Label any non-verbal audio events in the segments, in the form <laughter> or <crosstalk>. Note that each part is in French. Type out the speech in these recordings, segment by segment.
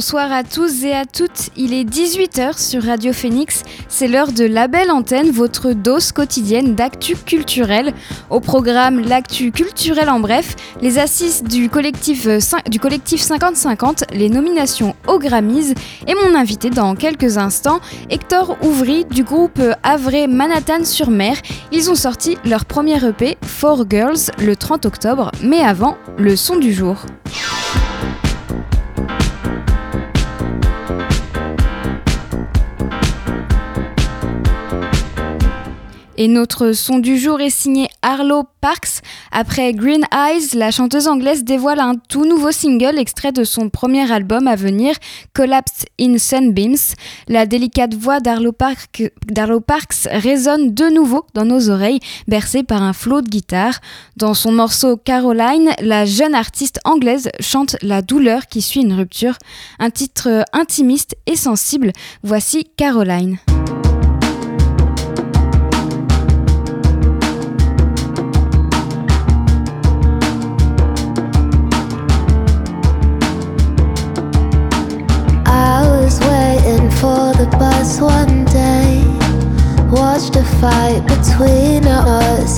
Bonsoir à tous et à toutes, il est 18h sur Radio Phoenix, c'est l'heure de La Belle Antenne, votre dose quotidienne d'actu culturel. Au programme L'actu culturel en bref, les assises du collectif, euh, du collectif 50-50, les nominations aux Grammys et mon invité dans quelques instants, Hector Ouvry du groupe Havre Manhattan sur mer. Ils ont sorti leur premier EP, Four Girls, le 30 octobre, mais avant, le son du jour. Et notre son du jour est signé Arlo Parks. Après Green Eyes, la chanteuse anglaise dévoile un tout nouveau single extrait de son premier album à venir, Collapsed in Sunbeams. La délicate voix d'Arlo Parks résonne de nouveau dans nos oreilles, bercée par un flot de guitare. Dans son morceau Caroline, la jeune artiste anglaise chante la douleur qui suit une rupture. Un titre intimiste et sensible. Voici Caroline.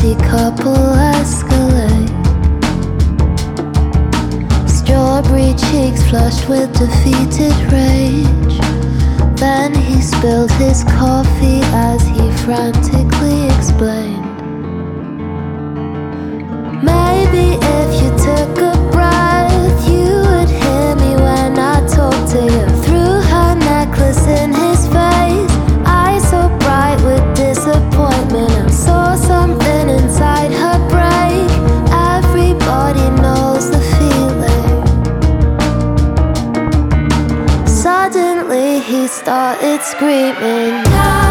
Aussie couple escalate. Strawberry cheeks flushed with defeated rage. Then he spilled his coffee as he frantically explained. it's screaming.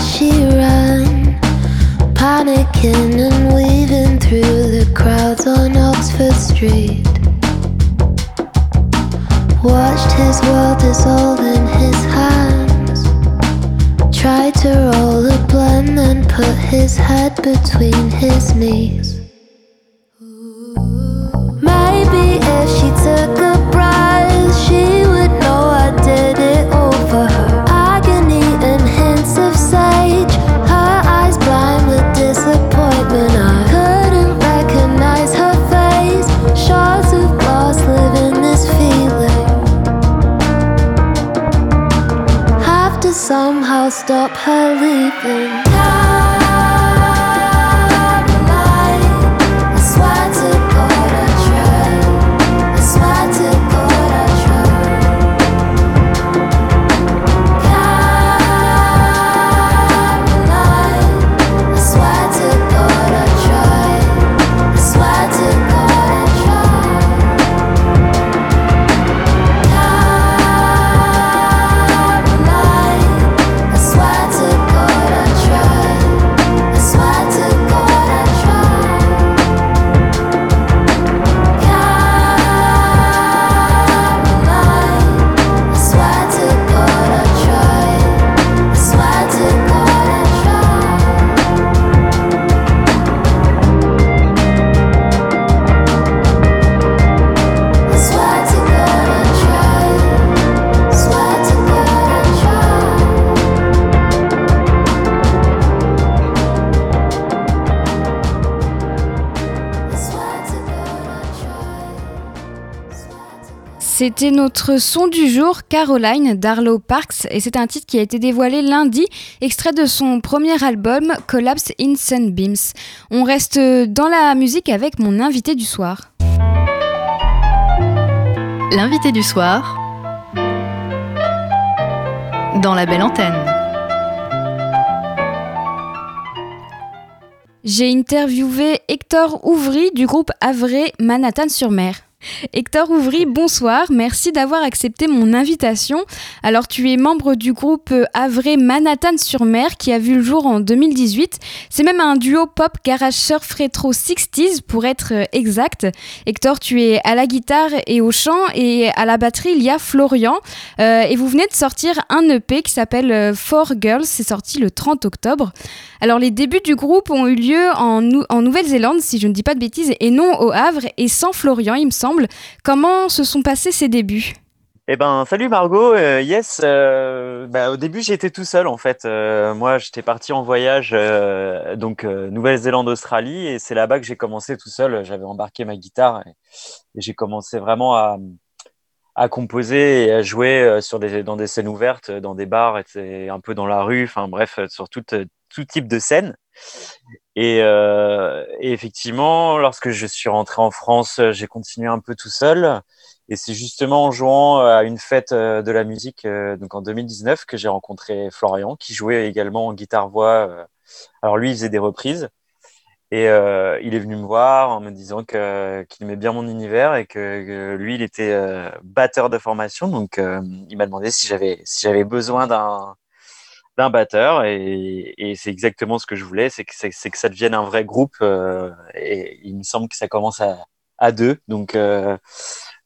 She ran, panicking and weaving through the crowds on Oxford Street. Watched his world dissolve in his hands. Tried to roll a blunt, then put his head between his knees. Stop her leaving. C'était notre son du jour, Caroline d'Arlo Parks, et c'est un titre qui a été dévoilé lundi, extrait de son premier album, Collapse in Sunbeams. On reste dans la musique avec mon invité du soir. L'invité du soir dans la belle antenne. J'ai interviewé Hector Ouvry du groupe Avray Manhattan-sur-Mer. Hector Ouvry, bonsoir. Merci d'avoir accepté mon invitation. Alors, tu es membre du groupe Havre Manhattan-sur-Mer qui a vu le jour en 2018. C'est même un duo pop garage surf rétro 60s pour être exact. Hector, tu es à la guitare et au chant et à la batterie, il y a Florian. Euh, et vous venez de sortir un EP qui s'appelle euh, Four Girls. C'est sorti le 30 octobre. Alors, les débuts du groupe ont eu lieu en Nouvelle-Zélande, si je ne dis pas de bêtises, et non au Havre et sans Florian, il me semble. Comment se sont passés ces débuts? Eh ben, salut Margot. Euh, yes, euh, bah, au début j'étais tout seul en fait. Euh, moi, j'étais parti en voyage, donc Nouvelle-Zélande, Australie, et c'est là-bas que j'ai commencé tout seul. J'avais embarqué ma guitare et, j'ai commencé vraiment à, composer et à jouer sur dans des scènes ouvertes, dans des bars, et un peu dans la rue. Enfin bref, sur tout, tout type de scène. Euh, et, effectivement, lorsque je suis rentré en France, j'ai continué un peu tout seul. Et c'est justement en jouant à une fête euh, de la musique, euh, donc en 2019, que j'ai rencontré Florian, qui jouait également en guitare-voix. Alors lui, il faisait des reprises. Et il est venu me voir en me disant qu'il aimait bien mon univers et que, lui, il était batteur de formation. Donc, il m'a demandé si j'avais si j'avais besoin d'un d'un batteur et, c'est exactement ce que je voulais, c'est que, c'est, que ça devienne un vrai groupe euh, et il me semble que ça commence à, à deux. Donc, euh,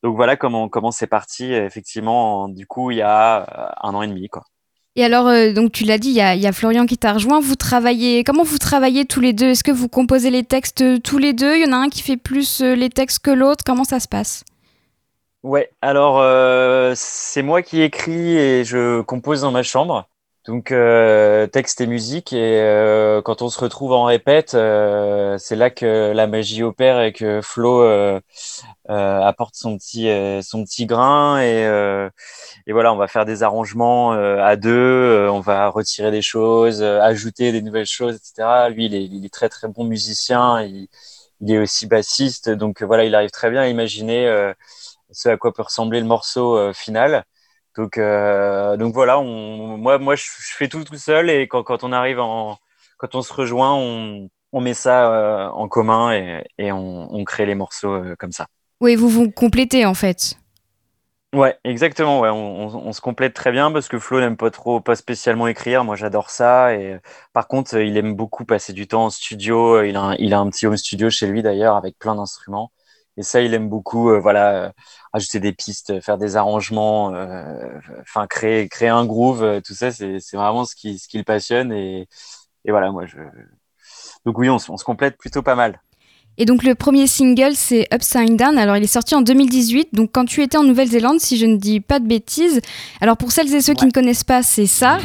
donc voilà comment, comment c'est parti effectivement du coup il y a euh, un an et demi. Quoi. Et alors, donc tu l'as dit, il y, a, il y, a, Florian qui t'a rejoint. Vous travaillez, comment vous travaillez tous les deux? Est-ce que vous composez les textes tous les deux? Il y en a un qui fait plus les textes que l'autre Comment ça se passe? Ouais, alors c'est moi qui écris et je compose dans ma chambre. Donc euh, texte et musique et euh, quand on se retrouve en répète, euh, c'est là que la magie opère et que Flo apporte son petit son petit grain et, et voilà on va faire des arrangements à deux, on va retirer des choses, ajouter des nouvelles choses, etc. Lui il est, très très bon musicien, il, il, est aussi bassiste donc voilà il arrive très bien à imaginer ce à quoi peut ressembler le morceau final. Donc, euh, donc voilà, on, moi, moi, je, fais tout tout seul et quand, quand, on arrive en, quand on se rejoint, on, on met ça euh, en commun et, et on, on, crée les morceaux euh, comme ça. Oui, vous vous complétez en fait. Ouais, exactement. Ouais, on, on, se complète très bien parce que Flo n'aime pas trop, pas spécialement écrire. Moi, j'adore ça. Et par contre, il aime beaucoup passer du temps en studio. Il a, il a un petit home studio chez lui d'ailleurs avec plein d'instruments. Et ça, il aime beaucoup, euh, voilà, euh, ajouter des pistes, faire des arrangements, euh, enfin créer, créer un groove, tout ça, c'est vraiment ce qui, ce qui le passionne. Et, et voilà, moi, je. Donc oui, on, on se complète plutôt pas mal. Et donc le premier single c'est Upside Down. Alors il est sorti en 2018. Donc quand tu étais en Nouvelle-Zélande, si je ne dis pas de bêtises. Alors pour celles et ceux qui ne connaissent pas, c'est ça.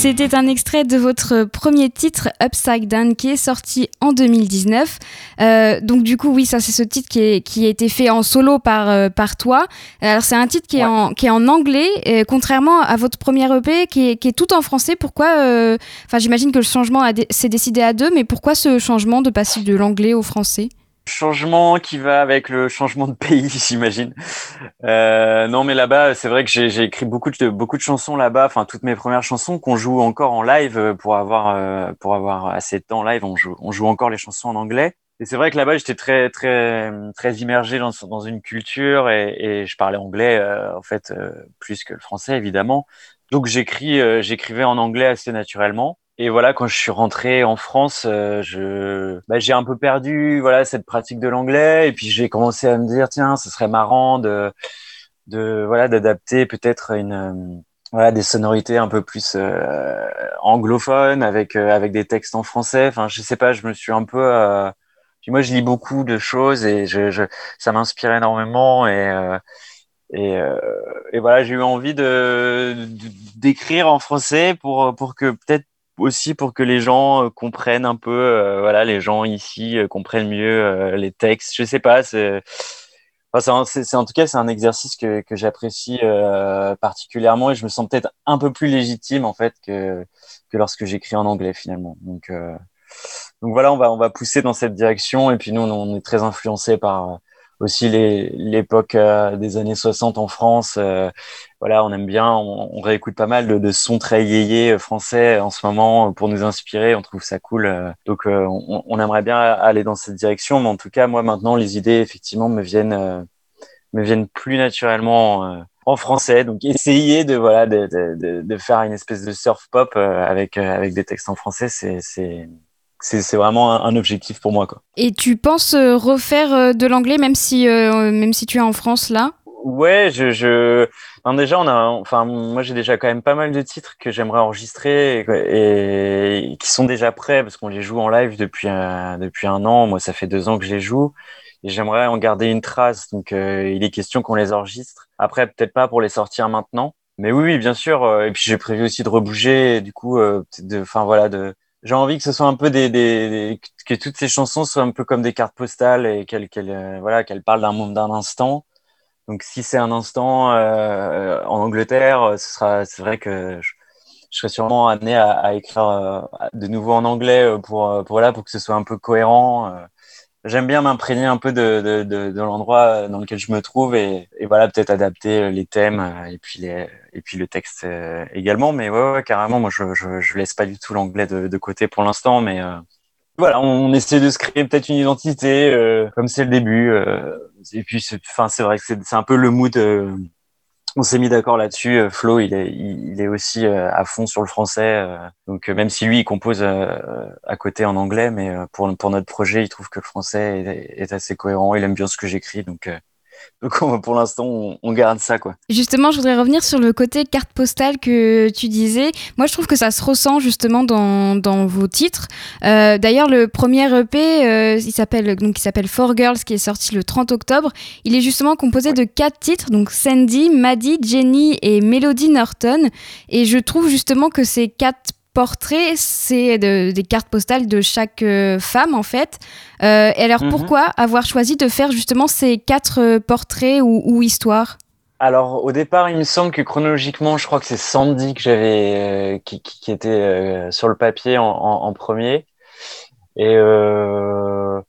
C'était un extrait de votre premier titre Upside Down qui est sorti en 2019. Euh, donc du coup oui ça c'est ce titre qui, est, qui a été fait en solo par, euh, par toi. Alors c'est un titre qui, est en, qui est en anglais et, contrairement à votre premier EP qui est, qui est tout en français. Pourquoi euh, Enfin j'imagine que le changement s'est décidé à deux mais pourquoi ce changement de passer de l'anglais au français? Changement qui va avec le changement de pays, <laughs> j'imagine. Euh, non, mais là-bas, c'est vrai que j'ai écrit beaucoup de beaucoup de chansons là-bas. Enfin, toutes mes premières chansons qu'on joue encore en live pour avoir euh, pour avoir assez de temps en live. On joue on joue encore les chansons en anglais. Et c'est vrai que là-bas, j'étais très, très, très immergé dans, dans une culture et, et je parlais anglais, euh, en fait, euh, plus que le français, évidemment. Donc, j'écris, euh, j'écrivais en anglais assez naturellement. Et voilà, quand je suis rentré en France, je, bah, j'ai un peu perdu, voilà, cette pratique de l'anglais. Et puis, j'ai commencé à me dire, tiens, ce serait marrant de, de, voilà, d'adapter peut-être une, voilà, des sonorités un peu plus anglophones avec, avec des textes en français. Enfin, je sais pas, je me suis un peu, puis moi, je lis beaucoup de choses et je, je ça m'inspire énormément et euh, et, euh, et, voilà, j'ai eu envie de d'écrire en français pour pour que peut-être aussi pour que les gens euh, comprennent un peu, euh, voilà, les gens ici comprennent mieux les textes. Je sais pas, c'est Enfin, c'est en tout cas c'est un exercice que, que j'apprécie euh, particulièrement et je me sens peut-être un peu plus légitime en fait que que lorsque j'écris en anglais finalement. Donc euh, donc voilà, on va on va pousser dans cette direction et puis nous on est très influencé par euh, aussi l'époque euh, des années 60 en France. Euh, voilà, on aime bien, on, réécoute pas mal de, de, sons très yéyés français en ce moment pour nous inspirer. On trouve ça cool. donc on, on, aimerait bien aller dans cette direction, mais en tout cas moi maintenant les idées effectivement me viennent me viennent plus naturellement en français. Donc essayer de voilà de, de, de, faire une espèce de surf pop avec avec des textes en français, c'est c'est vraiment un, objectif pour moi. Quoi. Et tu penses euh, refaire euh, de l'anglais même si, euh, même si tu es en France là? Ouais, je, je... déjà on a, enfin moi j'ai déjà quand même pas mal de titres que j'aimerais enregistrer et, qui sont déjà prêts parce qu'on les joue en live depuis un, depuis un an. Moi ça fait deux ans que je les joue et j'aimerais en garder une trace. Donc il est question qu'on les enregistre. Après peut-être pas pour les sortir maintenant, mais oui, oui bien sûr. Et puis j'ai prévu aussi de rebouger. Du coup, de, enfin voilà de j'ai envie que ce soit un peu des, des, que toutes ces chansons soient un peu comme des cartes postales et qu'elles qu'elles euh, voilà qu'elles parlent d'un monde d'un instant. Donc si c'est un instant euh, en Angleterre, ce sera c'est vrai que je, je, serais sûrement amené à, à écrire euh, de nouveau en anglais pour pour là pour que ce soit un peu cohérent j'aime bien m'imprégner un peu de, de, de, de l'endroit dans lequel je me trouve et, et voilà peut-être adapter les thèmes et puis les et puis le texte euh, également mais ouais, ouais, carrément moi je, je, je laisse pas du tout l'anglais de, de côté pour l'instant mais euh, voilà on essaie de se créer peut-être une identité euh, comme c'est le début et puis enfin c'est vrai que c'est un peu le mood on s'est mis d'accord là-dessus. Euh, Flo, il est, il est aussi euh, à fond sur le français. Euh, donc même si lui, il compose à côté en anglais, mais pour, pour notre projet, il trouve que le français est, est assez cohérent. Il aime bien ce que j'écris, donc donc pour l'instant, on, garde ça quoi. Justement, je voudrais revenir sur le côté carte postale que tu disais. Moi, je trouve que ça se ressent justement dans, dans vos titres. Euh, d'ailleurs, le premier EP, euh, il s'appelle donc il s'appelle Four Girls, qui est sorti le 30 octobre. Il est justement composé de quatre titres, donc Sandy, Maddie, Jenny et Melody Norton. Et je trouve justement que ces quatre portraits, c'est des cartes postales de chaque euh, femme en fait. Euh, et alors mhm. pourquoi avoir choisi de faire justement ces quatre euh, portraits ou, histoires? Alors au départ, il me semble que chronologiquement, je crois que c'est Sandy que j'avais qui, qui, était sur le papier en, en premier. Et euh,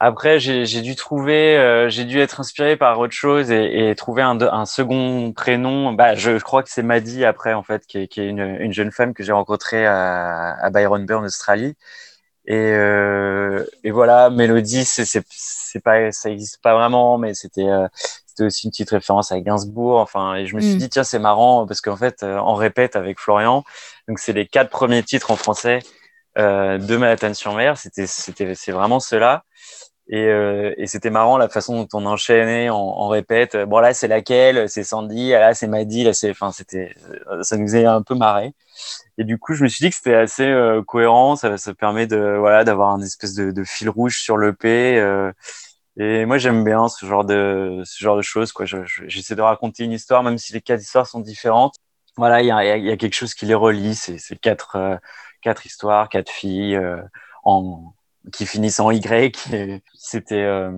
après, j'ai dû trouver, euh, j'ai dû être inspiré par autre chose et, et trouver un, un, second prénom. Bah, je, crois que c'est Maddy après, en fait, qui est, qui est une, une, jeune femme que j'ai rencontrée à, à Byron Bay en Australie. Et, euh, et voilà, Mélodie, c'est pas, ça existe pas vraiment, mais c'était euh, c'était aussi une petite référence à Gainsbourg. Enfin, et je me suis mm. dit tiens, c'est marrant parce qu'en fait, euh, on répète avec Florian. Donc c'est les quatre premiers titres en français de Manhattan-sur-Mer. C'était, c'était, c'est vraiment cela. Et, euh, et c'était marrant la façon dont on enchaînait, on, répète. Bon là c'est laquelle, c'est Sandy, là c'est Maddy, là c'est, enfin c'était, ça nous a un peu marré. Et du coup je me suis dit que c'était assez euh, cohérent, ça, ça permet de voilà d'avoir un espèce de, de, fil rouge sur le P. Euh, et moi j'aime bien ce genre de ce genre de choses quoi. j'essaie de raconter une histoire même si les quatre histoires sont différentes. Voilà il y a, y a, quelque chose qui les relie. C'est, c'est quatre euh, quatre histoires, quatre filles euh, en, qui finissent en Y. C'était euh,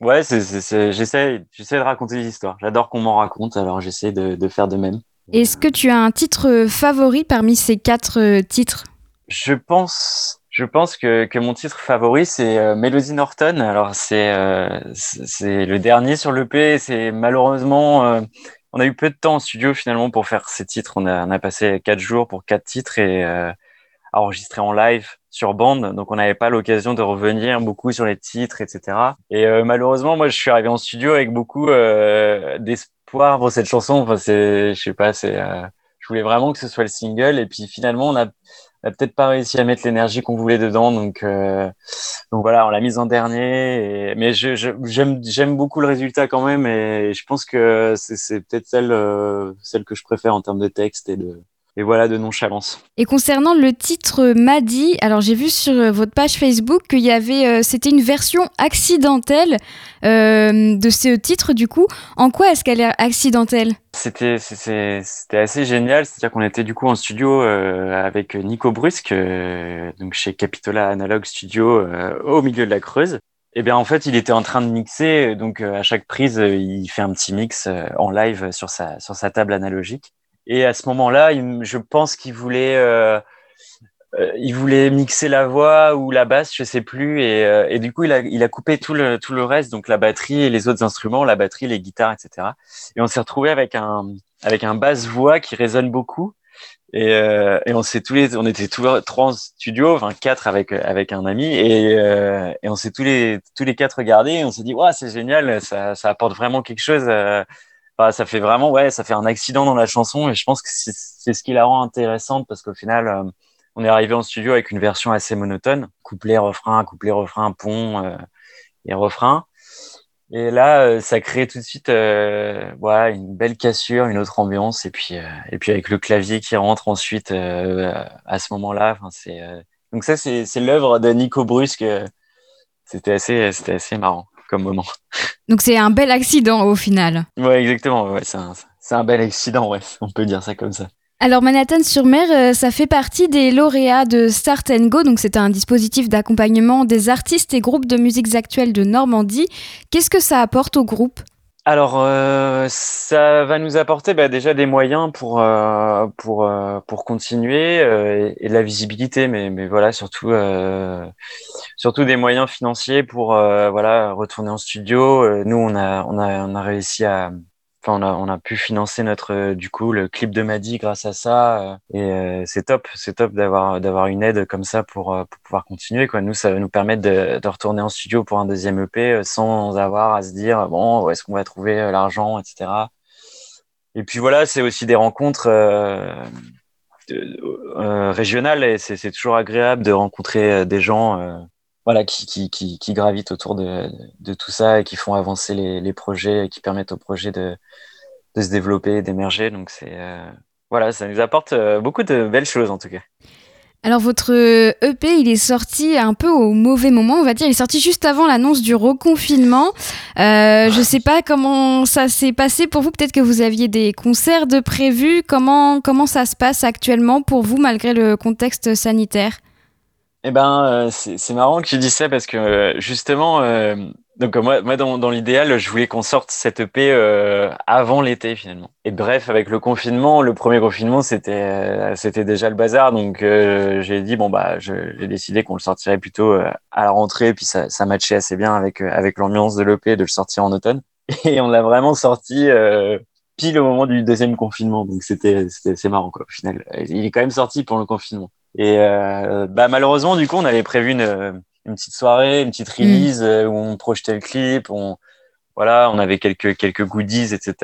ouais, j'essaie j'essaie de raconter des histoires. J'adore qu'on m'en raconte, alors j'essaie de, de, faire de même. Est-ce que tu as un titre favori parmi ces quatre euh, titres? Je pense. Je pense que, que mon titre favori c'est Melody Norton. Alors c'est c'est le dernier sur l'EP. C'est malheureusement on a eu peu de temps en studio finalement pour faire ces titres. On a, on a passé quatre jours pour quatre titres et enregistré en live sur bande, donc on n'avait pas l'occasion de revenir beaucoup sur les titres, etc. Et malheureusement, moi, je suis arrivé en studio avec beaucoup d'espoir pour cette chanson. Enfin, c'est, je sais pas, c'est, je voulais vraiment que ce soit le single, et puis finalement, on a peut-être pas réussi à mettre l'énergie qu'on voulait dedans. Donc, euh, donc voilà, on l'a mise en dernier. Mais j'aime j'aime beaucoup le résultat quand même. Et je pense que c'est peut-être celle, euh, celle que je préfère en termes de texte et de, et voilà de nonchalance. Et concernant le titre Madi, alors j'ai vu sur euh, votre page Facebook qu'il y avait, euh, c'était une version accidentelle euh, de ce titre du coup. En quoi est-ce qu'elle est accidentelle? C'était c'était assez génial, c'est-à-dire qu'on était du coup en studio avec Nico Brusque, donc chez Capitola Analog Studio au milieu de la Creuse. Et eh bien en fait, il était en train de mixer, donc à chaque prise, il fait un petit mix en live sur sa sur sa table analogique. Et à ce moment-là, je pense qu'il voulait, euh, euh, il voulait mixer la voix ou la basse, je sais plus. Et, euh, du coup, il a, coupé tout le, tout le reste, donc la batterie et les autres instruments, la batterie, les guitares, etc. Et on s'est retrouvé avec un, avec un basse voix qui résonne beaucoup. Et, euh, on s'est tous les, on était tous trois en studio, enfin quatre avec avec un ami, et, on s'est tous les tous les quatre regardés, et on s'est dit, ouais, c'est génial, ça, ça apporte vraiment quelque chose. Euh, ça fait vraiment, ouais, ça fait un accident dans la chanson et je pense que c'est ce qui la rend intéressante parce qu'au final, euh, on est arrivé en studio avec une version assez monotone, couplet, refrain, couplet, refrain, pont euh, et refrain. Et là, euh, ça crée tout de suite, voilà, une belle cassure, une autre ambiance et puis et puis avec le clavier qui rentre ensuite à ce moment-là. Donc ça, c'est l'œuvre de Nico Brusque. C'était assez, c'était assez marrant comme moment. Donc c'est un bel accident au final. Ouais, exactement. Ouais, c'est un, un, bel accident, ouais. On peut dire ça comme ça. Alors Manhattan-sur-Mer, euh, ça fait partie des lauréats de Start Go, donc c'est un dispositif d'accompagnement des artistes et groupes de musiques actuelles de Normandie. Qu'est-ce que ça apporte au groupe? Alors, euh, ça va nous apporter bah, déjà des moyens pour euh, pour euh, pour continuer et, et, de la visibilité, mais mais voilà surtout surtout des moyens financiers pour voilà retourner en studio. Nous, on a on a on a réussi à on a, on a pu financer notre euh, le clip de Maddy grâce à ça euh, et euh, c'est top c'est top d'avoir une aide comme ça pour, pouvoir continuer quoi. Nous ça va nous permettre de, retourner en studio pour un deuxième EP sans avoir à se dire bon où est-ce qu'on va trouver l'argent etc et puis voilà c'est aussi des rencontres régionales et c'est toujours agréable de rencontrer des gens voilà, qui, qui, qui, qui, gravitent autour de, de, tout ça et qui font avancer les, les projets et qui permettent au projet de, de se développer, d'émerger. Donc c'est euh, voilà, ça nous apporte euh, beaucoup de belles choses en tout cas. Alors votre EP, il est sorti un peu au mauvais moment, on va dire. Il est sorti juste avant l'annonce du reconfinement. Euh, je sais pas comment ça s'est passé pour vous. Peut-être que vous aviez des concerts de prévus. Comment comment ça se passe actuellement pour vous malgré le contexte sanitaire? Eh ben, euh, c'est marrant que tu dis ça parce que euh, justement, euh, donc moi, moi dans, dans l'idéal, je voulais qu'on sorte cette EP avant l'été finalement. Et bref, avec le confinement, le premier confinement, c'était c'était déjà le bazar, donc j'ai dit bon bah, j'ai décidé qu'on le sortirait plutôt à la rentrée, puis ça, ça matchait assez bien avec avec l'ambiance de l'EP de le sortir en automne. <laughs> Et on l'a vraiment sorti pile au moment du deuxième confinement, donc c'était c'est marrant quoi. Au final, il est quand même sorti pour le confinement. Et euh, bah, malheureusement, du coup, on avait prévu une, une petite soirée, une petite release mm. euh, où on projetait le clip, on, voilà, on avait quelques quelques goodies, etc.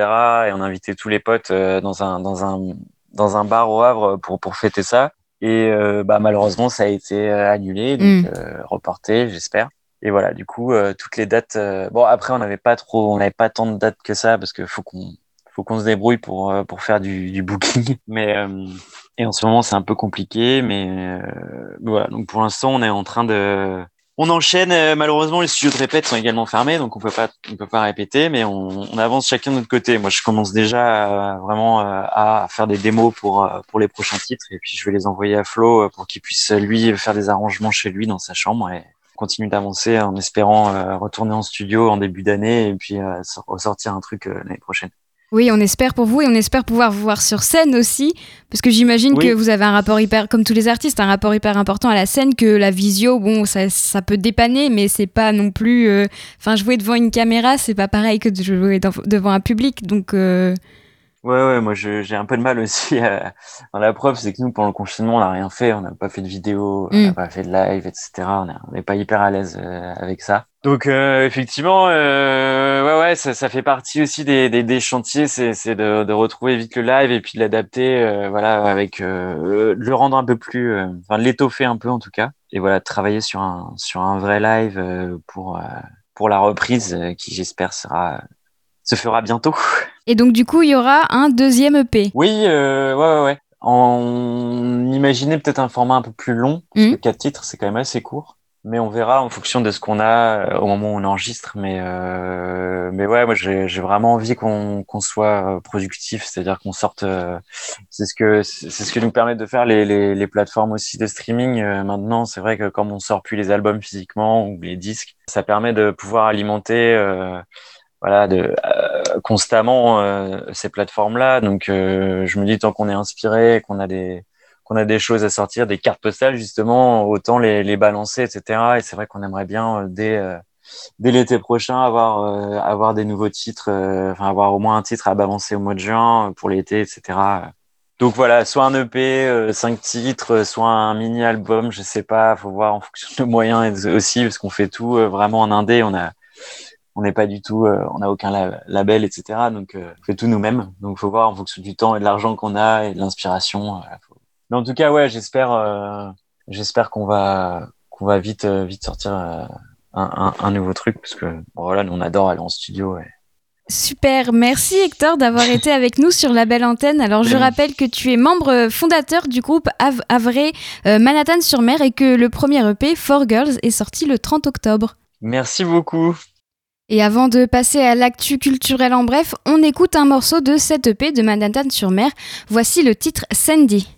Et on invitait tous les potes euh, dans un dans un dans un bar au Havre pour pour fêter ça. Et euh, bah malheureusement, ça a été annulé, donc mm. reporté, j'espère. Et voilà, du coup, toutes les dates. bon, après, on n'avait pas trop, on n'avait pas tant de dates que ça parce que faut qu'on faut qu'on se débrouille pour pour faire du, du booking. <laughs> Mais et en ce moment, c'est un peu compliqué, mais euh, voilà. Donc pour l'instant, on est en train de, on enchaîne. Euh, malheureusement, les studios de répète sont également fermés, donc on peut pas, on peut pas répéter, mais on, on avance chacun de notre côté. Moi, je commence déjà vraiment euh, à faire des démos pour pour les prochains titres, et puis je vais les envoyer à Flo pour qu'il puisse lui faire des arrangements chez lui dans sa chambre et continue d'avancer en espérant retourner en studio en début d'année et puis ressortir un truc l'année prochaine. Oui, on espère pour vous et on espère pouvoir vous voir sur scène aussi, parce que j'imagine que vous avez un rapport hyper, comme tous les artistes, un rapport hyper important à la scène, que la visio, bon, ça, ça peut dépanner, mais c'est pas non plus. Euh, enfin, jouer devant une caméra, c'est pas pareil que de jouer devant un public, donc. Euh, Ouais, ouais, moi j'ai un peu de mal aussi <laughs> dans la preuve, c'est que nous pendant le confinement on n'a rien fait, on n'a pas fait de vidéo, on n'a mm. pas fait de live, etc. On n'est pas hyper à l'aise euh, avec ça. Donc euh, effectivement, euh, ouais, ouais, ça, ça, fait partie aussi des, des, des chantiers, c'est de, de, retrouver vite le live et puis de l'adapter, euh, voilà, avec le rendre un peu plus, enfin l'étoffer un peu en tout cas, et voilà, travailler sur un sur un vrai live pour pour la reprise qui j'espère sera se fera bientôt. Et donc du coup, il y aura un deuxième EP. Oui, euh, ouais, ouais, ouais. On imaginait peut-être un format un peu plus long, parce que 4 mmh. titres, c'est quand même assez court. Mais on verra en fonction de ce qu'on a euh, au moment où on enregistre. Mais, euh, mais ouais, moi j'ai vraiment envie qu'on qu'on soit productif, c'est-à-dire qu'on sorte. Euh, c'est ce que c'est ce que nous permettent de faire les, les, les plateformes aussi de streaming. Euh, maintenant, c'est vrai que comme on sort plus les albums physiquement ou les disques, ça permet de pouvoir alimenter voilà, de, euh, constamment euh, ces plateformes-là. Donc, euh, je me dis tant qu'on est inspiré, qu'on a des qu'on a des choses à sortir, des cartes postales justement, autant les, les balancer, etc. Et c'est vrai qu'on aimerait bien dès dès l'été prochain avoir avoir des nouveaux titres, enfin avoir au moins un titre à balancer au mois de juin pour l'été, etc. Donc voilà, soit un EP, cinq titres, soit un mini album, je sais pas, faut voir en fonction de moyens aussi, parce qu'on fait tout vraiment en indé. On a on n'est pas du tout, euh, on n'a aucun label, etc. Donc, euh, on fait tout nous-mêmes. Donc, faut voir en fonction du temps et de l'argent qu'on a et de l'inspiration. Euh, Mais en tout cas, ouais, j'espère, j'espère qu'on va, qu'on va vite, vite sortir un, un, nouveau truc parce que voilà, nous on adore aller en studio. Super, merci Hector d'avoir <laughs> été avec nous sur la belle antenne. Alors je rappelle que tu es membre fondateur du groupe Avray Manhattan sur Mer et que le premier EP, Four Girls, est sorti le 30 octobre. Merci beaucoup. Et avant de passer à l'actu culturel en bref, on écoute un morceau de cette EP de Manhattan sur Mer. Voici le titre Sandy.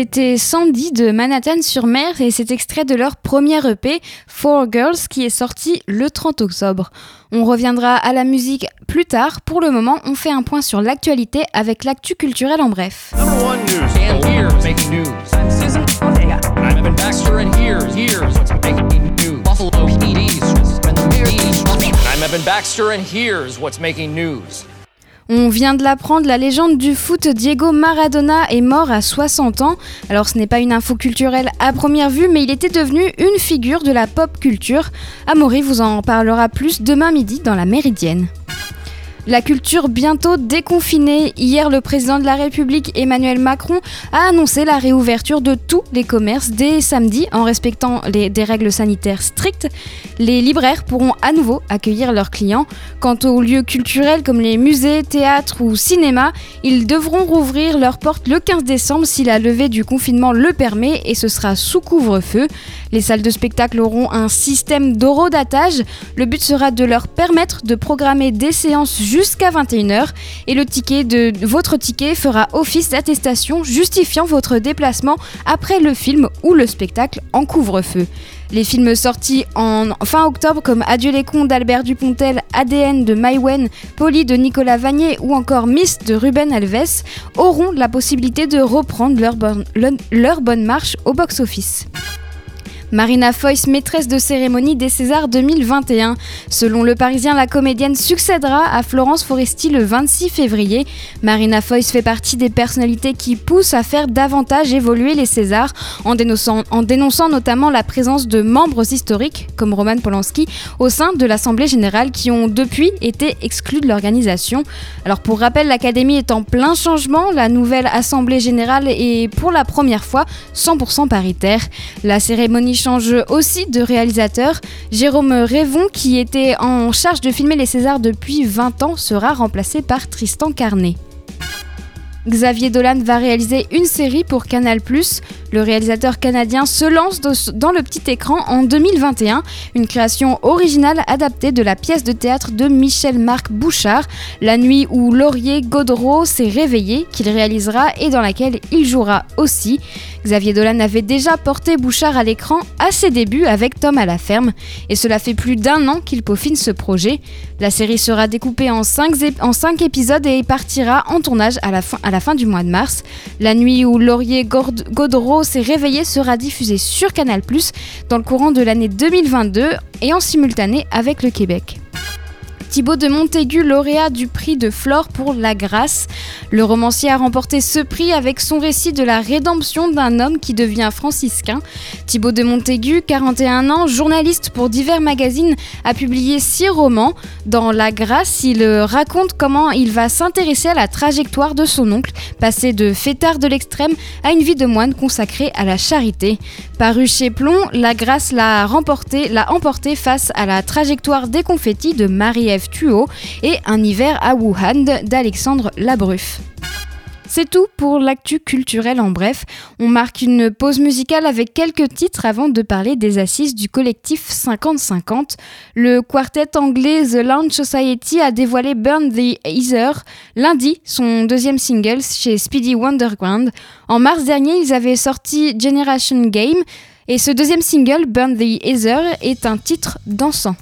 C'était Sandy de Manhattan-sur-Mer et c'est extrait de leur premier EP, Four Girls, qui est sorti le 30 octobre. On reviendra à la musique plus tard. Pour le moment, on fait un point sur l'actualité avec l'actu culturel en bref. On vient de l'apprendre, la légende du foot Diego Maradona est mort à 60 ans. Alors ce n'est pas une info culturelle à première vue, mais il était devenu une figure de la pop culture. Amaury vous en parlera plus demain midi dans la Méridienne. La culture bientôt déconfinée. Hier, le président de la République Emmanuel Macron a annoncé la réouverture de tous les commerces dès samedi en respectant des règles sanitaires strictes. Les libraires pourront à nouveau accueillir leurs clients. Quant aux lieux culturels comme les musées, théâtres ou cinémas, ils devront rouvrir leurs portes le 15 décembre si la levée du confinement le permet et ce sera sous couvre-feu. Les salles de spectacle auront un système d'horodatage. Le but sera de leur permettre de programmer des séances jusqu'à 21h et le ticket de votre ticket fera office d'attestation justifiant votre déplacement après le film ou le spectacle en couvre-feu. Les films sortis en fin octobre comme Adieu les cons d'Albert Dupontel, ADN de Maïwen, Polly de Nicolas Vanier ou encore Miss de Ruben Alves auront la possibilité de reprendre leur, leur bonne marche au box-office. Marina Foïs, maîtresse de cérémonie des Césars 2021. Selon le Parisien, la comédienne succédera à Florence Foresti le 26 février. Marina Foïs fait partie des personnalités qui poussent à faire davantage évoluer les Césars en dénonçant, en dénonçant notamment la présence de membres historiques, comme Roman Polanski, au sein de l'Assemblée générale qui ont depuis été exclus de l'organisation. Alors pour rappel, l'Académie est en plein changement. La nouvelle Assemblée générale est pour la première fois 100% paritaire. La cérémonie change aussi de réalisateur. Jérôme Révon, qui était en charge de filmer les Césars depuis 20 ans, sera remplacé par Tristan Carnet. Xavier Dolan va réaliser une série pour Canal+. Le réalisateur canadien se lance dans le petit écran en 2021, une création originale adaptée de la pièce de théâtre de Michel-Marc Bouchard, La nuit où Laurier Godreau s'est réveillé, qu'il réalisera et dans laquelle il jouera aussi. Xavier Dolan avait déjà porté Bouchard à l'écran à ses débuts avec Tom à la ferme, et cela fait plus d'un an qu'il peaufine ce projet. La série sera découpée en 5 épisodes et partira en tournage à la fin, la fin du mois de mars. La nuit où Laurier Godreau s'est réveillé sera diffusée sur Canal+, dans le courant de l'année 2022 et en simultané avec le Québec. Thibaut de Montaigu, lauréat du prix de Flore pour La Grâce. Le romancier a remporté ce prix avec son récit de la rédemption d'un homme qui devient franciscain. Thibaut de Montaigu, 41 ans, journaliste pour divers magazines, a publié six romans. Dans La Grâce, il raconte comment il va s'intéresser à la trajectoire de son oncle, passé de fêtard de l'extrême à une vie de moine consacrée à la charité. Paru chez Plomb, La Grâce l'a remporté, l'a emporté face à la trajectoire des confettis de Marie-Ève Tuo et Un hiver à Wuhan d'Alexandre Labruf. C'est tout pour l'actu culturel en bref. On marque une pause musicale avec quelques titres avant de parler des assises du collectif 50-50. Le quartet anglais The Lounge Society a dévoilé Burn the Ether lundi, son deuxième single chez Speedy Wonderground. En mars dernier, ils avaient sorti Generation Game et ce deuxième single, Burn the Ether, est un titre dansant.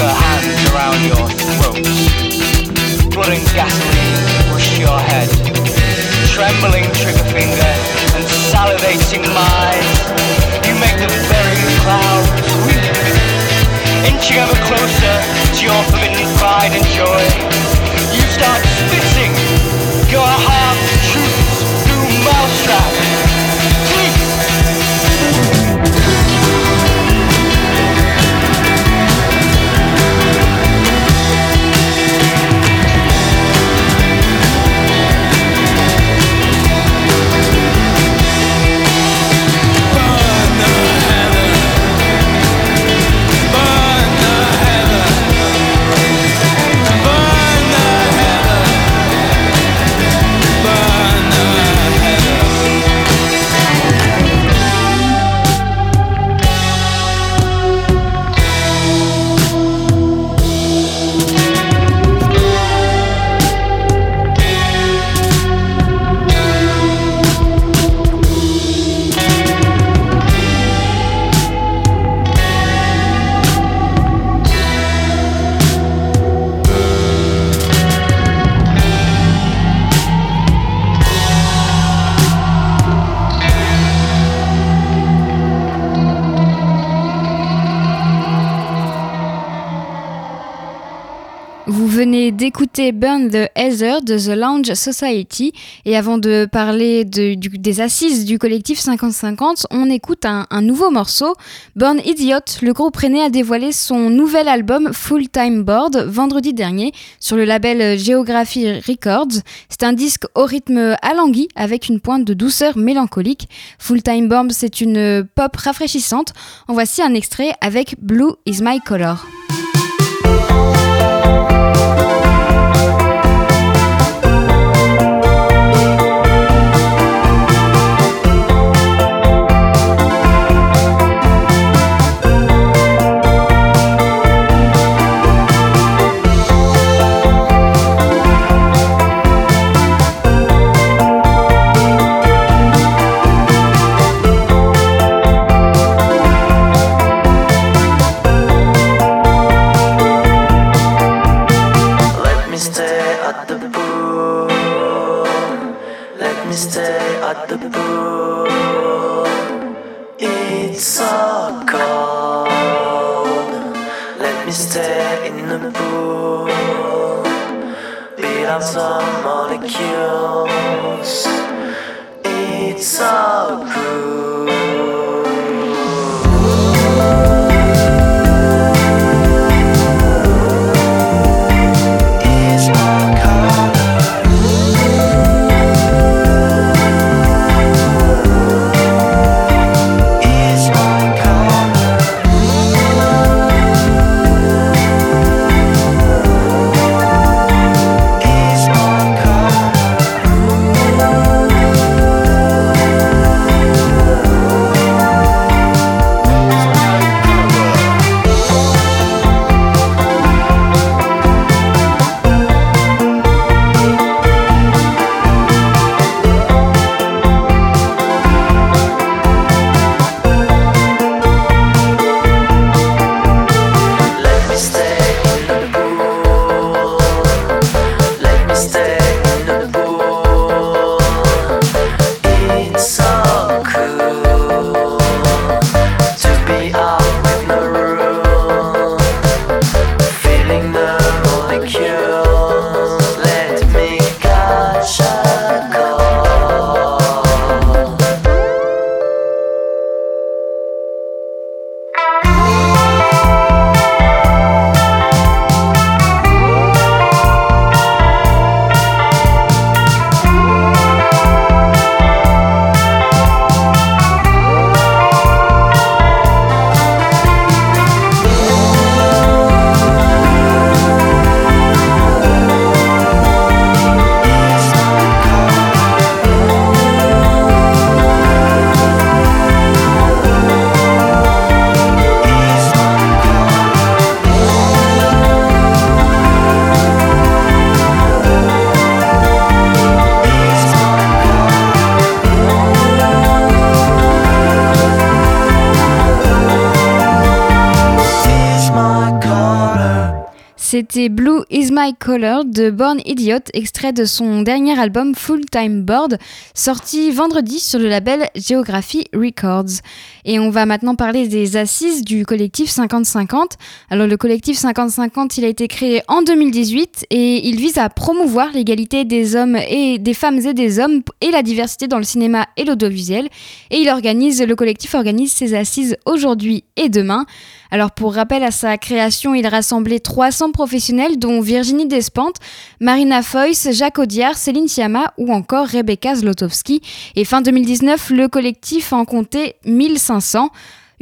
her hands around your throat. Blood and gasoline rush your head. Trembling trigger finger and salivating mind. You make the very cloud weep. Inching ever closer to your forbidden pride and joy. You start spitting your heart. D'écouter Burn the Heather de The Lounge Society. Et avant de parler des assises du collectif 50-50, on écoute un, nouveau morceau. Burn Idiot, le groupe René a dévoilé son nouvel album Full Time Board vendredi dernier sur le label Geography Records. C'est un disque au rythme alangui avec une pointe de douceur mélancolique. Full Time Board, c'est une pop rafraîchissante. En voici un extrait avec Blue is My Color. you. De Born Idiot, extrait de son dernier album Full Time Board, sorti vendredi sur le label Geography Records. Et on va maintenant parler des assises du collectif 50-50. Alors le collectif 50-50, il a été créé en 2018 et il vise à promouvoir l'égalité des hommes et des femmes et des hommes et la diversité dans le cinéma et l'audiovisuel. Et il le collectif organise ses assises aujourd'hui et demain. Alors pour rappel à sa création, il rassemblait 300 professionnels dont Virginie Despentes, Marina Foyce, Jacques Audiard, Céline Sciamma ou encore Rebecca Zlotowski. Et fin 2019, le collectif en comptait 1500.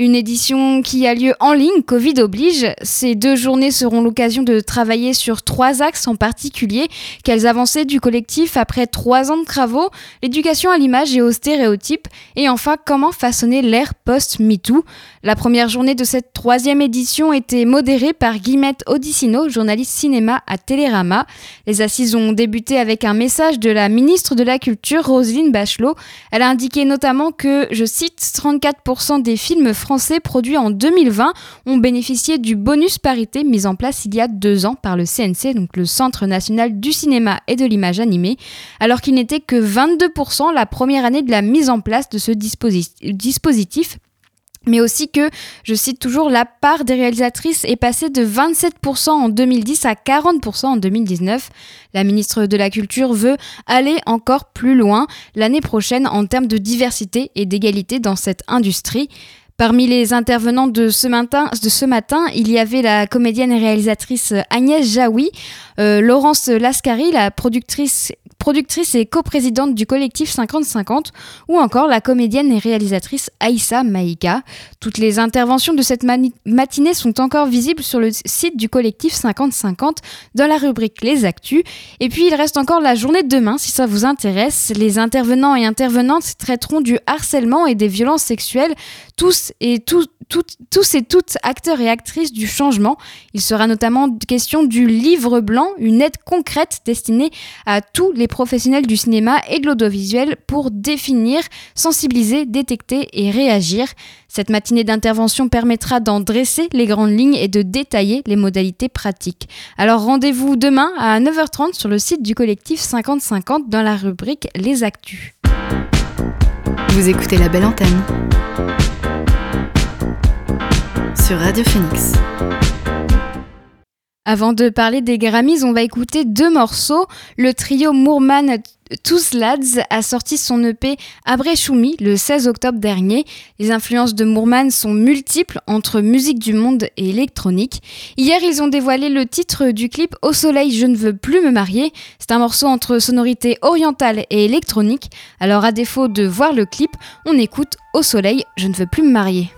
Une édition qui a lieu en ligne, Covid oblige. Ces deux journées seront l'occasion de travailler sur trois axes en particulier. Quelles avancées du collectif après trois ans de travaux L'éducation à l'image et aux stéréotypes. Et enfin, comment façonner l'ère post-MeToo La première journée de cette troisième édition était modérée par Guillemette Odissino, journaliste cinéma à Télérama. Les assises ont débuté avec un message de la ministre de la Culture, Roselyne Bachelot. Elle a indiqué notamment que, je cite, 34% des films français produits en 2020 ont bénéficié du bonus parité mis en place il y a deux ans par le CNC, donc le Centre national du cinéma et de l'image animée, alors qu'il n'était que 22% la première année de la mise en place de ce dispositif mais aussi que, je cite toujours, la part des réalisatrices est passée de 27% en 2010 à 40% en 2019. La ministre de la Culture veut aller encore plus loin l'année prochaine en termes de diversité et d'égalité dans cette industrie. Parmi les intervenants de ce, matin, il y avait la comédienne et réalisatrice Agnès Jaoui, euh, Laurence Lascari, la productrice et coprésidente du collectif 50-50, ou encore la comédienne et réalisatrice Aïssa Maïka. Toutes les interventions de cette matinée sont encore visibles sur le site du collectif 50-50 dans la rubrique Les Actus. Et puis il reste encore la journée de demain si ça vous intéresse. Les intervenants et intervenantes traiteront du harcèlement et des violences sexuelles, tous et toutes acteurs et actrices du changement. Il sera notamment question du livre blanc, une aide concrète destinée à tous les professionnels du cinéma et de l'audiovisuel pour définir, sensibiliser, détecter et réagir. Cette matinée d'intervention permettra d'en dresser les grandes lignes et de détailler les modalités pratiques. Alors rendez-vous demain à 9h30 sur le site du collectif 5050 dans la rubrique Les Actus. Vous écoutez la belle antenne sur Radio Phoenix. Avant de parler des Grammys, on va écouter deux morceaux. Le trio Moorman Tous Lads a sorti son EP Abrechoumi le 16 octobre dernier. Les influences de Moorman sont multiples entre musique du monde et électronique. Hier, ils ont dévoilé le titre du clip Au soleil, je ne veux plus me marier. C'est un morceau entre sonorité orientale et électronique. Alors, à défaut de voir le clip, on écoute Au soleil, je ne veux plus me marier.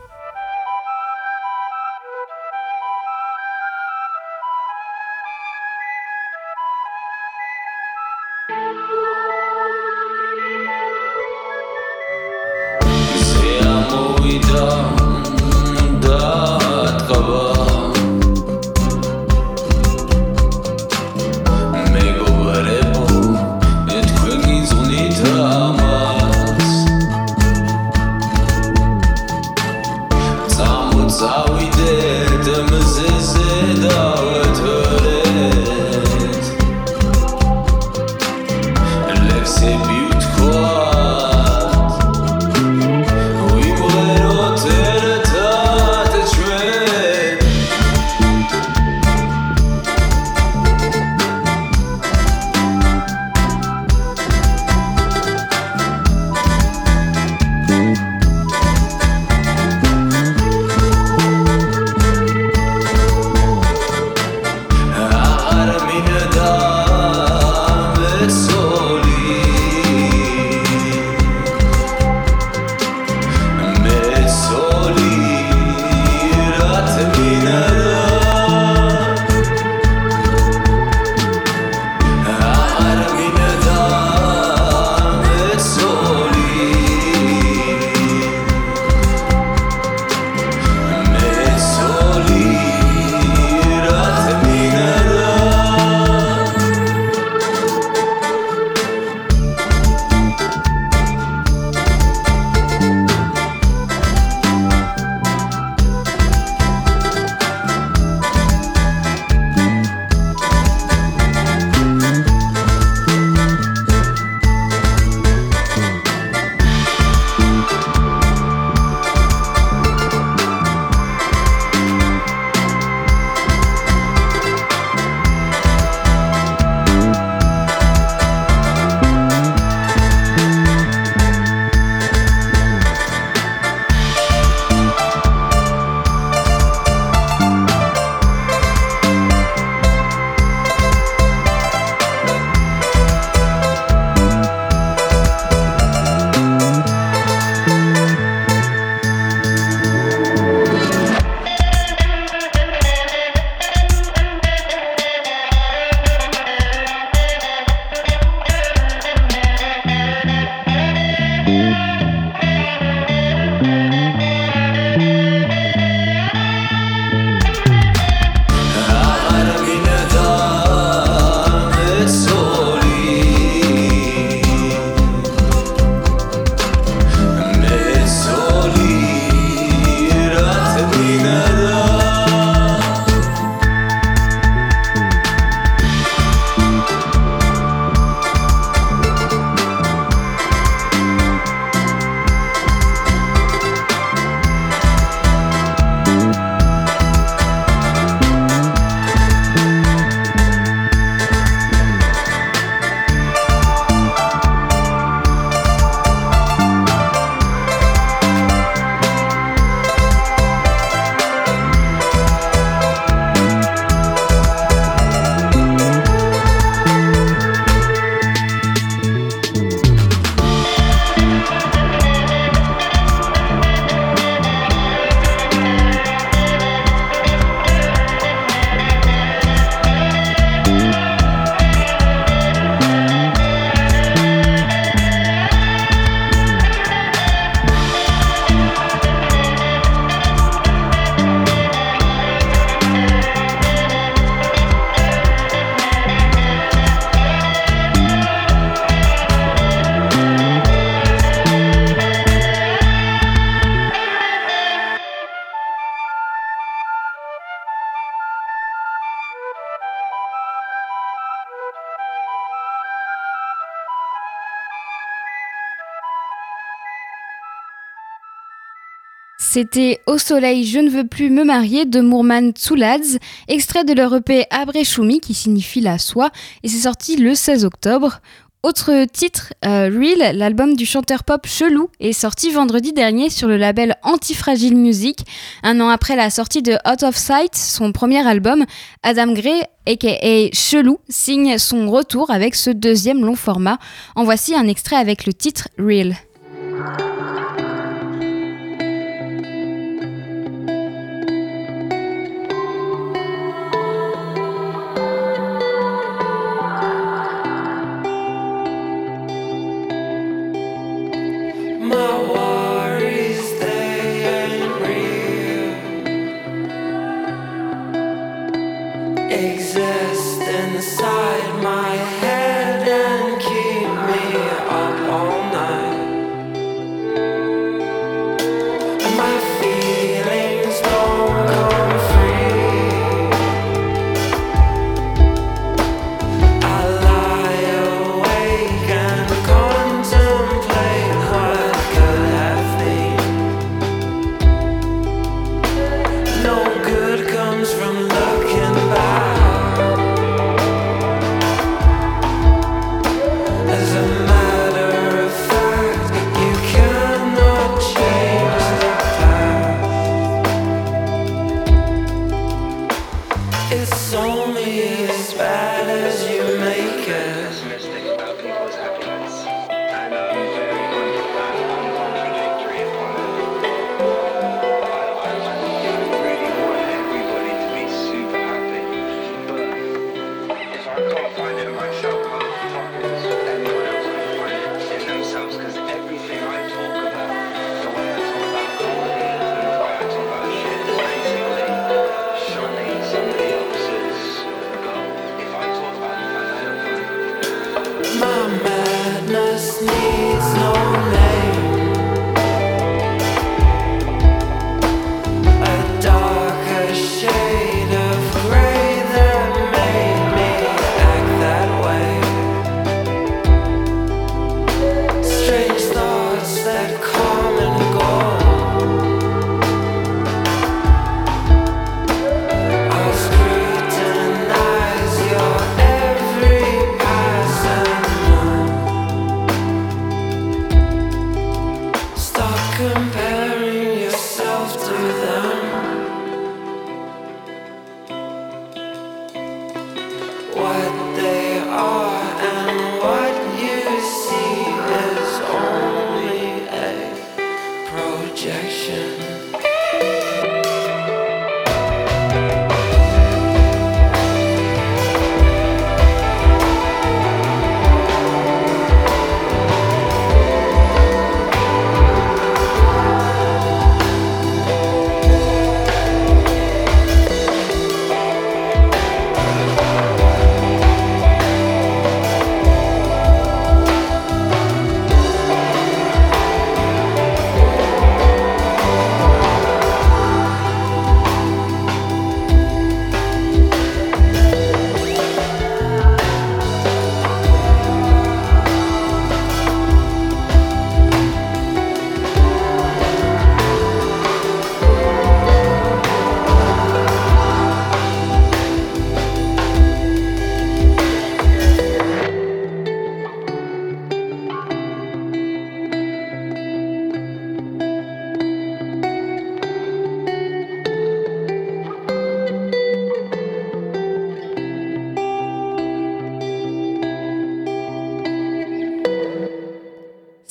C'était Au soleil, je ne veux plus me marier de Mourman Tsouladz, extrait de leur EP Abreshumi qui signifie la soie, et c'est sorti le 16 octobre. Autre titre, euh, Real, l'album du chanteur pop Chelou, est sorti vendredi dernier sur le label Antifragile Music. Un an après la sortie de Out of Sight, son premier album, Adam Gray, aka Chelou, signe son retour avec ce deuxième long format. En voici un extrait avec le titre Real.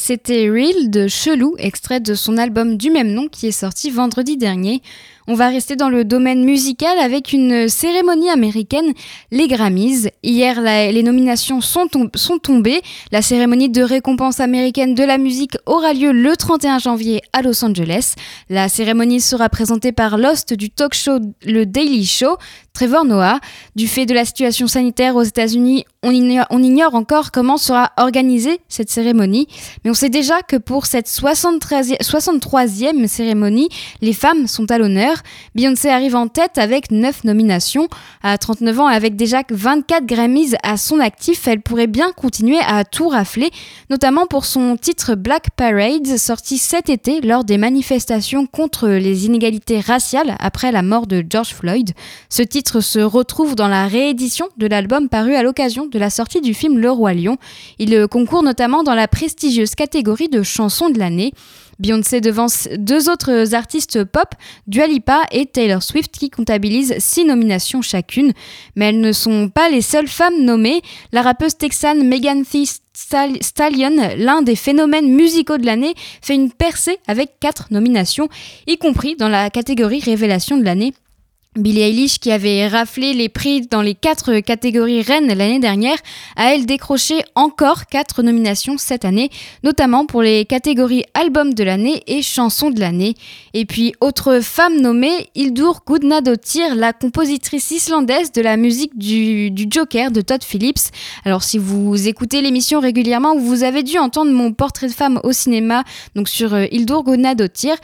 C'était Real de Chelou, extrait de son album du même nom qui est sorti vendredi dernier. On va rester dans le domaine musical avec une cérémonie américaine, les Grammys. Hier, les nominations sont, sont, tombées. La cérémonie de récompense américaine de la musique aura lieu le 31 janvier à Los Angeles. La cérémonie sera présentée par l'host du talk show Le Daily Show, Trevor Noah. Du fait de la situation sanitaire aux États-Unis, on ignore, encore comment sera organisée cette cérémonie, mais sait déjà que pour cette 63e cérémonie, les femmes sont à l'honneur. Beyoncé arrive en tête avec 9 nominations. À 39 ans avec déjà 24 Grammys à son actif, elle pourrait bien continuer à tout rafler, notamment pour son titre Black Parade, sorti cet été lors des manifestations contre les inégalités raciales après la mort de George Floyd. Ce titre se retrouve dans la réédition de l'album paru à l'occasion de la sortie du film Le Roi Lion. Il concourt notamment dans la prestigieuse catégorie de chansons de l'année. Beyoncé devance deux autres artistes pop, Dua Lipa et Taylor Swift, qui comptabilisent six nominations chacune. Mais elles ne sont pas les seules femmes nommées. La rappeuse texane Megan Thee Stallion, l'un des phénomènes musicaux de l'année, fait une percée avec quatre nominations, y compris dans la catégorie Révélation de l'année. Billie Eilish, qui avait raflé les prix dans les quatre catégories reines l'année dernière, a elle décroché encore quatre nominations cette année, notamment pour les catégories album de l'année et chanson de l'année. Et puis, autre femme nommée, Hildur Gudnadottir, la compositrice islandaise de la musique du, Joker de Todd Phillips. Alors, si vous écoutez l'émission régulièrement, vous avez dû entendre mon portrait de femme au cinéma, donc sur euh, Hildur Gudnadottir.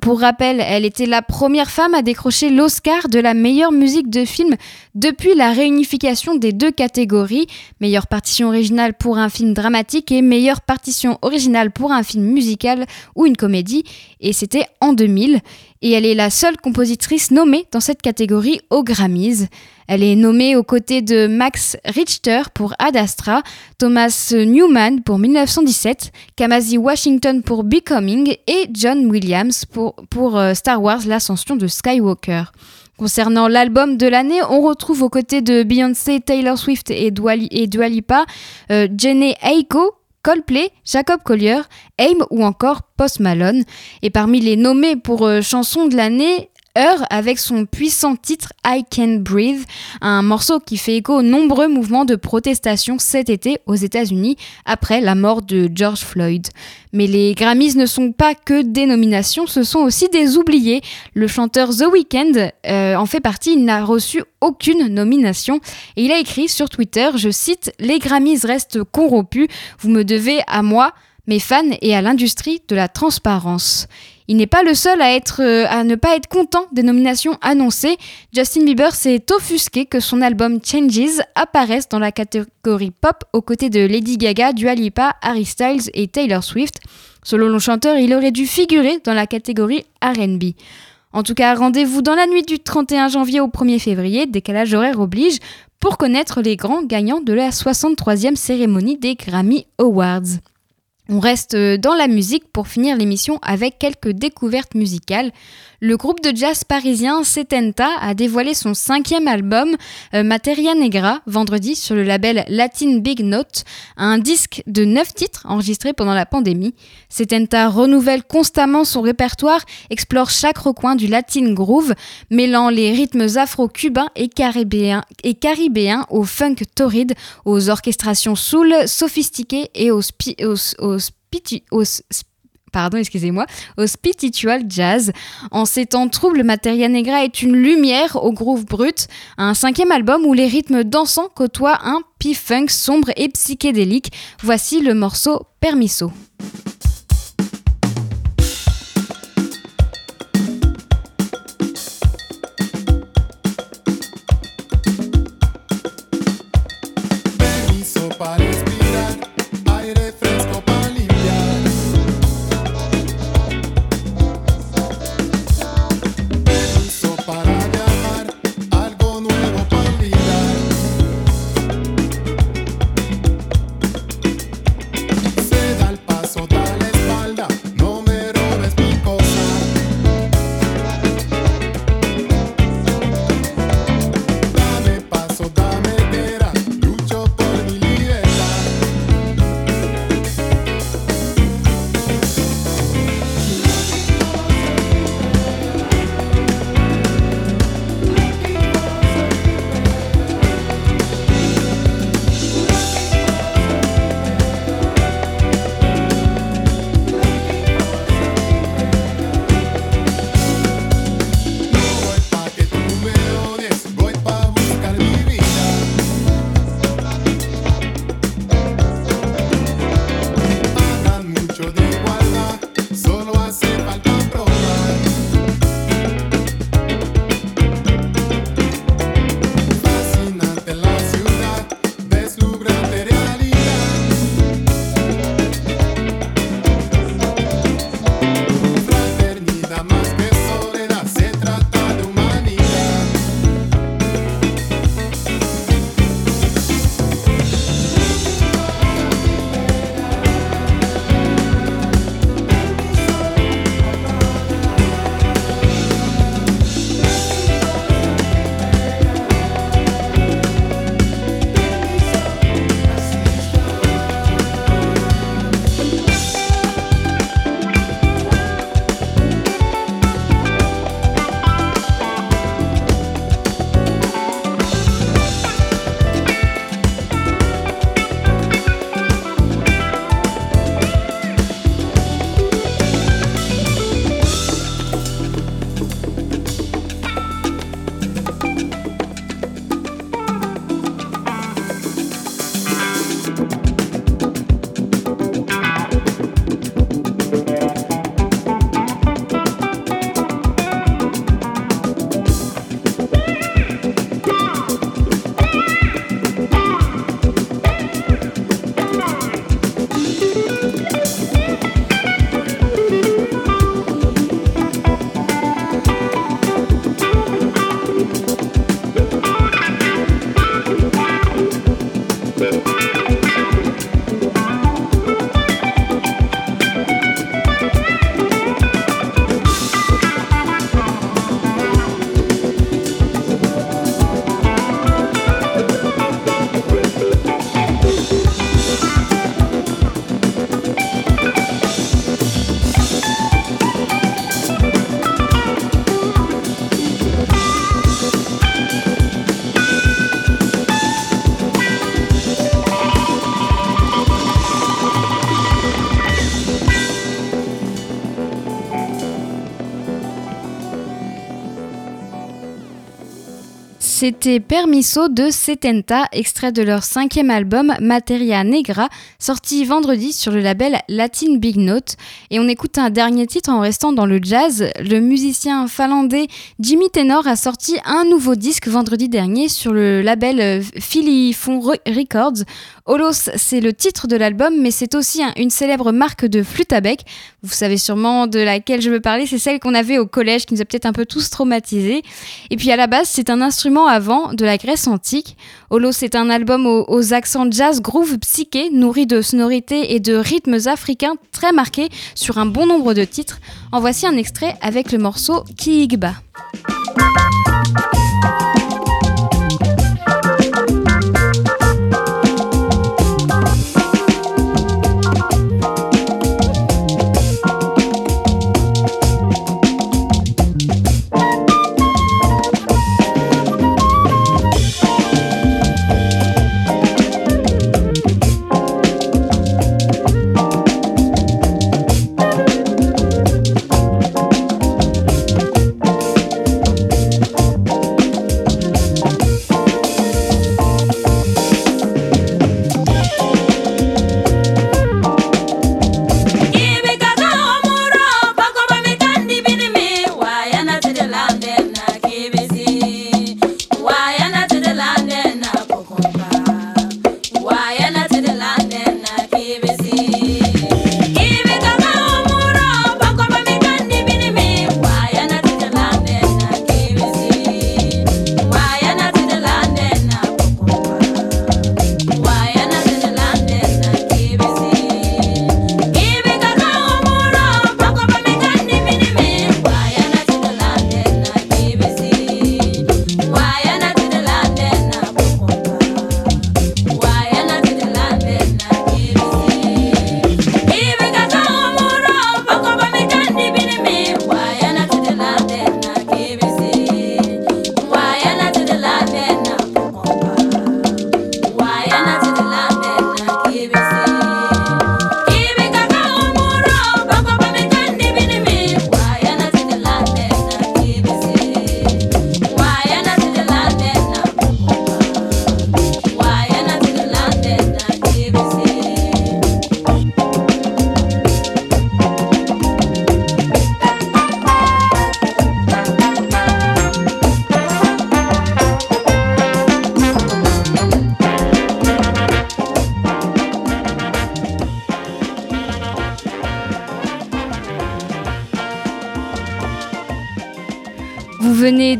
Pour rappel, elle était la première femme à décrocher l'Oscar de la meilleure musique de film depuis la réunification des deux catégories, meilleure partition originale pour un film dramatique et meilleure partition originale pour un film musical ou une comédie, et c'était en 2000. Et elle est la seule compositrice nommée dans cette catégorie aux Grammys. Elle est nommée aux côtés de Max Richter pour Ad Astra, Thomas Newman pour 1917, Kamasi Washington pour Becoming et John Williams pour, pour euh, Star Wars L'Ascension de Skywalker. Concernant l'album de l'année, on retrouve aux côtés de Beyoncé, Taylor Swift et Dua, et Lipa, euh, Jenny Aiko, Coldplay, Jacob Collier, Aim ou encore Post Malone. Et parmi les nommés pour euh, chanson de l'année, avec son puissant titre I Can Breathe, un morceau qui fait écho aux nombreux mouvements de protestation cet été aux États-Unis après la mort de George Floyd. Mais les Grammys ne sont pas que des nominations, ce sont aussi des oubliés. Le chanteur The Weeknd euh, en fait partie, il n'a reçu aucune nomination et il a écrit sur Twitter, je cite, Les Grammys restent corrompus, vous me devez à moi, mes fans et à l'industrie de la transparence. Il n'est pas le seul euh, à ne pas être content des nominations annoncées. Justin Bieber s'est offusqué que son album Changes apparaisse dans la catégorie pop aux côtés de Lady Gaga, Dua Lipa, Harry Styles et Taylor Swift. Selon le chanteur, il aurait dû figurer dans la catégorie RB. En tout cas, rendez-vous dans la nuit du 31 janvier au 1er février, décalage horaire oblige, pour connaître les grands gagnants de la 63e cérémonie des Grammy Awards. On reste dans la musique pour finir l'émission avec quelques découvertes musicales. Le groupe de jazz parisien Setenta a dévoilé son cinquième album euh, Materia Negra vendredi sur le label Latin Big Note, un disque de neuf titres enregistrés pendant la pandémie. Setenta renouvelle constamment son répertoire, explore chaque recoin du Latin Groove, mêlant les rythmes afro-cubains et caribéens, au funk torride, aux orchestrations soul sophistiquées et aux, pardon, excusez-moi, au spiritual jazz. En ces temps troubles, Materia Negra est une lumière au groove brut, un cinquième album où les rythmes dansants côtoient un p-funk sombre et psychédélique. Voici le morceau Permiso. C'était Permiso de Setenta, extrait de leur cinquième album Materia Negra, sorti vendredi sur le label Latin Big Note. Et on écoute un dernier titre en restant dans le jazz. Le musicien finlandais Jimmy Tenor a sorti un nouveau disque vendredi dernier sur le label Philly Fon Records. Holos, c'est le titre de l'album, mais c'est aussi une célèbre marque de flûte à bec. Vous savez sûrement de laquelle je veux parler, c'est celle qu'on avait au collège qui nous a peut-être un peu tous traumatisés. Et puis à la base, c'est un instrument avant de la Grèce antique. Holos, c'est un album aux, accents jazz groove psyché, nourri de sonorités et de rythmes africains très marqués sur un bon nombre de titres. En voici un extrait avec le morceau Kiigba.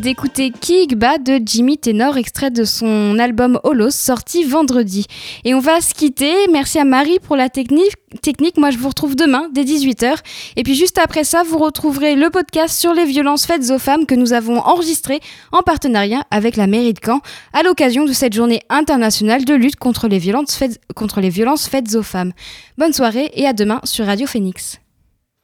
D'écouter Kigba de Jimmy Tenor, extrait de son album Holos, sorti vendredi. Et on va se quitter. Merci à Marie pour la technique. technique. Moi, je vous retrouve demain dès 18h. Et puis juste après ça, vous retrouverez le podcast sur les violences faites aux femmes que nous avons enregistré en partenariat avec la mairie de Caen à l'occasion de cette journée internationale de lutte contre les violences faites, contre les violences faites aux femmes. Bonne soirée et à demain sur Radio Phoenix.